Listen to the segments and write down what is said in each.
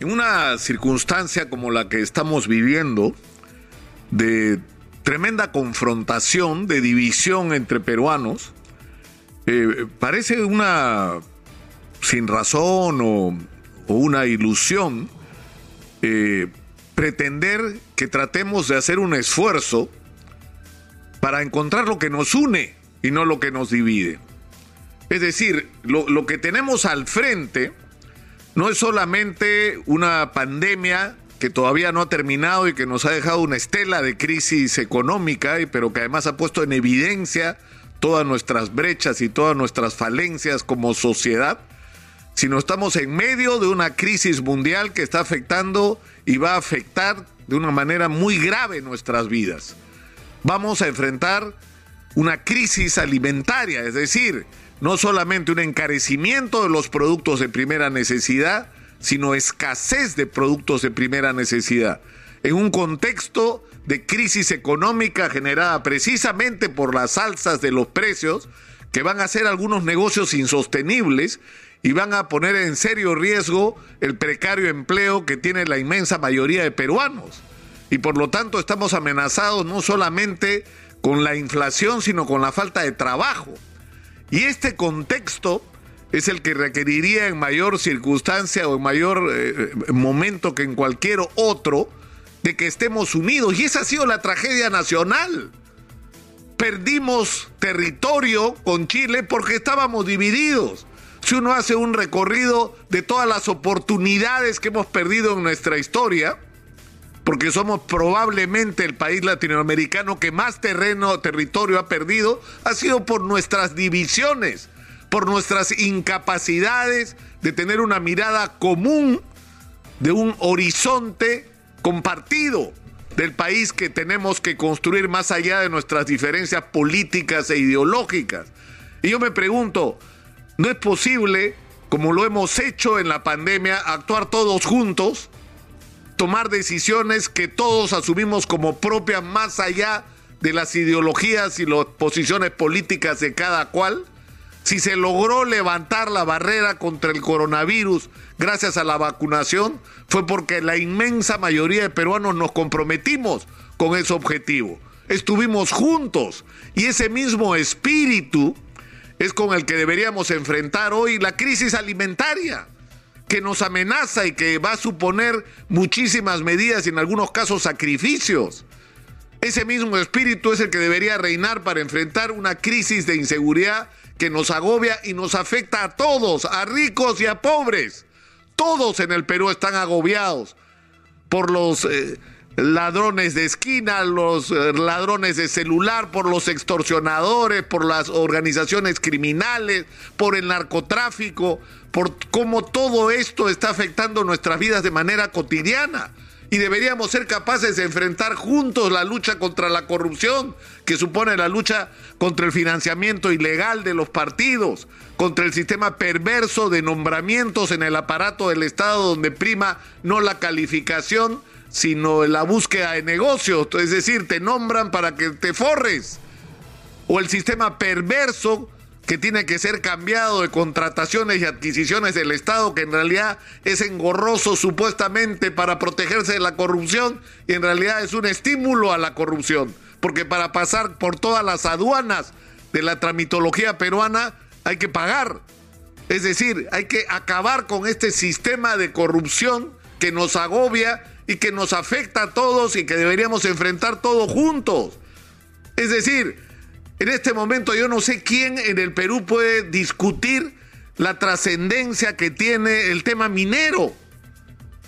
en una circunstancia como la que estamos viviendo, de tremenda confrontación, de división entre peruanos, eh, parece una sin razón o, una ilusión eh, pretender que tratemos de hacer un esfuerzo para encontrar lo que nos une y no lo que nos divide. Es decir, lo, lo que tenemos al frente no es solamente una pandemia que todavía no ha terminado y que nos ha dejado una estela de crisis económica, pero que además ha puesto en evidencia todas nuestras brechas y todas nuestras falencias como sociedad, sino estamos en medio de una crisis mundial que está afectando y va a afectar de una manera muy grave nuestras vidas. Vamos a enfrentar una crisis alimentaria, es decir, no solamente un encarecimiento de los productos de primera necesidad, sino escasez de productos de primera necesidad. En un contexto de crisis económica generada precisamente por las alzas de los precios, que van a hacer algunos negocios insostenibles y van a poner en serio riesgo el precario empleo que tiene la inmensa mayoría de peruanos. Y por lo tanto estamos amenazados no solamente con la inflación, sino con la falta de trabajo. Y este contexto es el que requeriría en mayor circunstancia o en mayor eh, momento que en cualquier otro de que estemos unidos. Y esa ha sido la tragedia nacional. Perdimos territorio con Chile porque estábamos divididos. Si uno hace un recorrido de todas las oportunidades que hemos perdido en nuestra historia, porque somos probablemente el país latinoamericano que más terreno, territorio ha perdido, ha sido por nuestras divisiones por nuestras incapacidades de tener una mirada común de un horizonte compartido del país que tenemos que construir más allá de nuestras diferencias políticas e ideológicas. Y yo me pregunto, ¿no es posible, como lo hemos hecho en la pandemia, actuar todos juntos, tomar decisiones que todos asumimos como propias más allá de las ideologías y las posiciones políticas de cada cual? si se logró levantar la barrera contra el coronavirus gracias a la vacunación, fue porque la inmensa mayoría de peruanos nos comprometimos con ese objetivo. Estuvimos juntos y ese mismo espíritu es con el que deberíamos enfrentar hoy la crisis alimentaria que nos amenaza y que va a suponer muchísimas medidas y en algunos casos sacrificios. Ese mismo espíritu es el que debería reinar para enfrentar una crisis de inseguridad que nos agobia y nos afecta a todos, a ricos y a pobres. Todos en el Perú están agobiados por los eh, ladrones de esquina, los eh, ladrones de celular, por los extorsionadores, por las organizaciones criminales, por el narcotráfico, por cómo todo esto está afectando nuestras vidas de manera cotidiana. Y deberíamos ser capaces de enfrentar juntos la lucha contra la corrupción, que supone la lucha contra el financiamiento ilegal de los partidos, contra el sistema perverso de nombramientos en el aparato del Estado donde prima no la calificación, sino la búsqueda de negocios, es decir, te nombran para que te forres, o el sistema perverso que tiene que ser cambiado de contrataciones y adquisiciones del Estado, que en realidad es engorroso supuestamente para protegerse de la corrupción y en realidad es un estímulo a la corrupción, porque para pasar por todas las aduanas de la tramitología peruana hay que pagar. Es decir, hay que acabar con este sistema de corrupción que nos agobia y que nos afecta a todos y que deberíamos enfrentar todos juntos. Es decir, en este momento yo no sé quién en el Perú puede discutir la trascendencia que tiene el tema minero.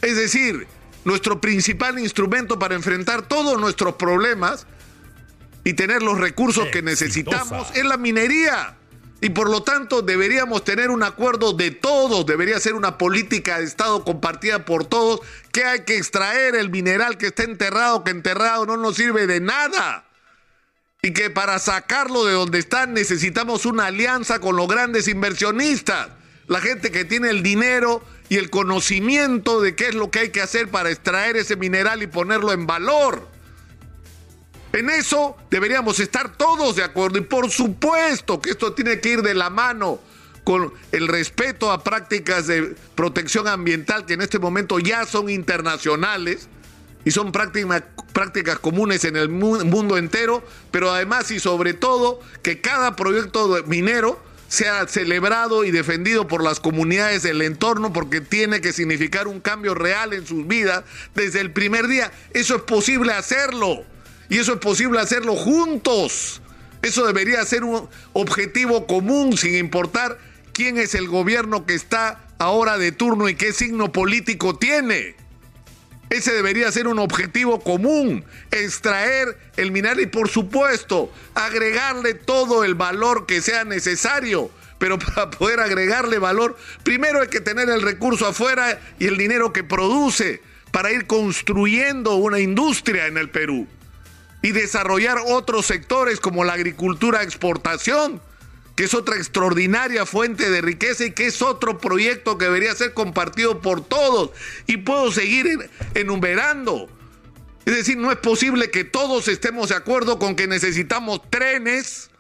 Es decir, nuestro principal instrumento para enfrentar todos nuestros problemas y tener los recursos que necesitamos es la minería. Y por lo tanto deberíamos tener un acuerdo de todos, debería ser una política de Estado compartida por todos, que hay que extraer el mineral que está enterrado, que enterrado no nos sirve de nada. Y que para sacarlo de donde están necesitamos una alianza con los grandes inversionistas, la gente que tiene el dinero y el conocimiento de qué es lo que hay que hacer para extraer ese mineral y ponerlo en valor. En eso deberíamos estar todos de acuerdo y por supuesto que esto tiene que ir de la mano con el respeto a prácticas de protección ambiental que en este momento ya son internacionales y son prácticas, prácticas comunes en el mundo entero, pero además y sobre todo que cada proyecto minero sea celebrado y defendido por las comunidades del entorno porque tiene que significar un cambio real en sus vidas desde el primer día. Eso es posible hacerlo y eso es posible hacerlo juntos. Eso debería ser un objetivo común sin importar quién es el gobierno que está ahora de turno y qué signo político tiene. Ese debería ser un objetivo común, extraer el mineral y por supuesto agregarle todo el valor que sea necesario. Pero para poder agregarle valor, primero hay que tener el recurso afuera y el dinero que produce para ir construyendo una industria en el Perú y desarrollar otros sectores como la agricultura exportación que es otra extraordinaria fuente de riqueza y que es otro proyecto que debería ser compartido por todos. Y puedo seguir enumerando. Es decir, no es posible que todos estemos de acuerdo con que necesitamos trenes,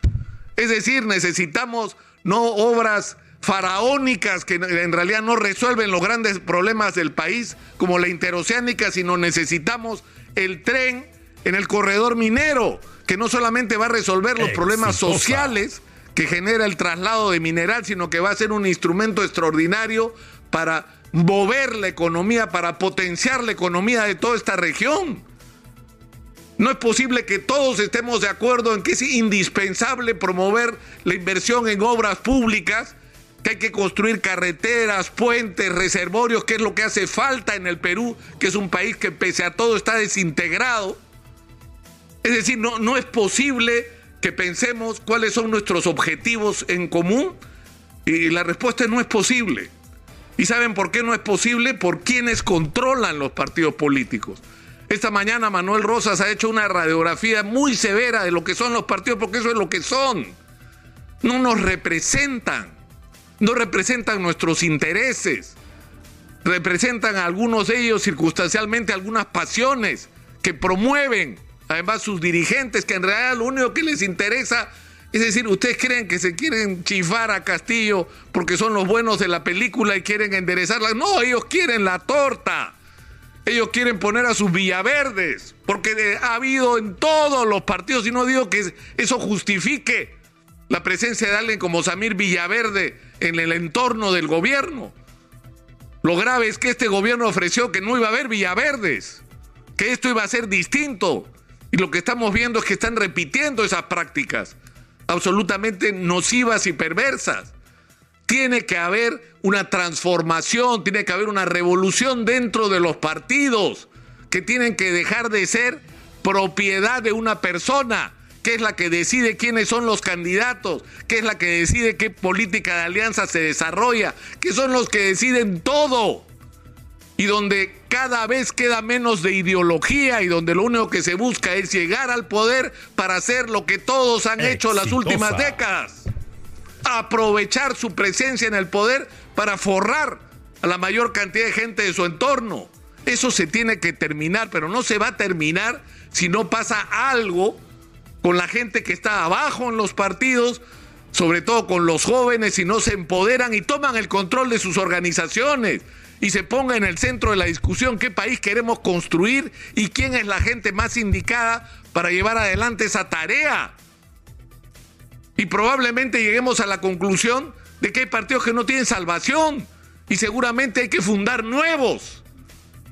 es decir, necesitamos no obras faraónicas que en realidad no resuelven los grandes problemas del país como la interoceánica, sino necesitamos el tren en el corredor minero, que no solamente va a resolver los problemas sociales, que genera el traslado de mineral, sino que va a ser un instrumento extraordinario para mover la economía, para potenciar la economía de toda esta región. No es posible que todos estemos de acuerdo en que es indispensable promover la inversión en obras públicas, que hay que construir carreteras, puentes, reservorios, que es lo que hace falta en el Perú, que es un país que pese a todo está desintegrado. Es decir, no, no es posible que pensemos cuáles son nuestros objetivos en común? Y la respuesta no es posible. ¿Y saben por qué no es posible? Por quienes controlan los partidos políticos. Esta mañana Manuel Rosas ha hecho una radiografía muy severa de lo que son los partidos, porque eso es lo que son. No nos representan, no representan nuestros intereses, representan a algunos de ellos circunstancialmente algunas pasiones que promueven además sus dirigentes, que en realidad lo único que les interesa es decir, ¿ustedes creen que se quieren chifar a Castillo porque son los buenos de la película y quieren enderezarla? No, ellos quieren la torta. Ellos quieren poner a sus Villaverdes, porque ha habido en todos los partidos, y no digo que eso justifique la presencia de alguien como Samir Villaverde en el entorno del gobierno. Lo grave es que este gobierno ofreció que no iba a haber Villaverdes, que esto iba a ser distinto. Y lo que estamos viendo es que están repitiendo esas prácticas absolutamente nocivas y perversas. Tiene que haber una transformación, tiene que haber una revolución dentro de los partidos que tienen que dejar de ser propiedad de una persona, que es la que decide quiénes son los candidatos, que es la que decide qué política de alianza se desarrolla, que son los que deciden todo y donde cada vez queda menos de ideología y donde lo único que se busca es llegar al poder para hacer lo que todos han hecho las últimas décadas. Aprovechar su presencia en el poder para forrar a la mayor cantidad de gente de su entorno. Eso se tiene que terminar, pero no se va a terminar si no pasa algo con la gente que está abajo en los partidos, sobre todo con los jóvenes, si no se empoderan y toman el control de sus organizaciones y se ponga en el centro de la discusión qué país queremos construir y quién es la gente más indicada para llevar adelante esa tarea. Y probablemente lleguemos a la conclusión de que hay partidos que no tienen salvación y seguramente hay que fundar nuevos,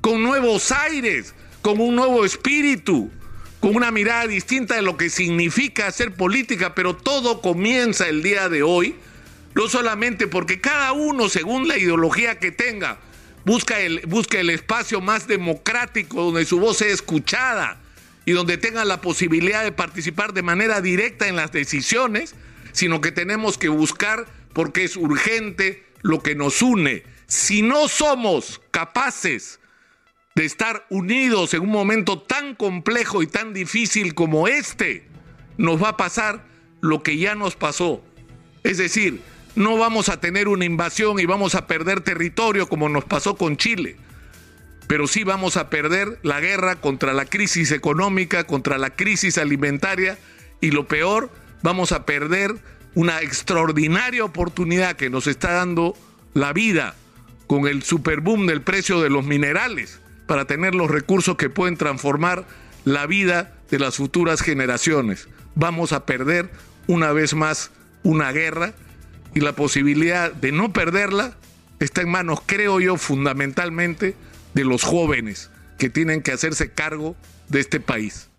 con nuevos aires, con un nuevo espíritu, con una mirada distinta de lo que significa hacer política, pero todo comienza el día de hoy, no solamente porque cada uno, según la ideología que tenga, busca el, busca el espacio más democrático donde su voz sea escuchada y donde tenga la posibilidad de participar de manera directa en las decisiones, sino que tenemos que buscar, porque es urgente, lo que nos une. Si no somos capaces de estar unidos en un momento tan complejo y tan difícil como este, nos va a pasar lo que ya nos pasó. Es decir, no vamos a tener una invasión y vamos a perder territorio como nos pasó con Chile, pero sí vamos a perder la guerra contra la crisis económica, contra la crisis alimentaria y lo peor, vamos a perder una extraordinaria oportunidad que nos está dando la vida con el superboom del precio de los minerales para tener los recursos que pueden transformar la vida de las futuras generaciones. Vamos a perder una vez más una guerra y la posibilidad de no perderla está en manos, creo yo, fundamentalmente de los jóvenes que tienen que hacerse cargo de este país.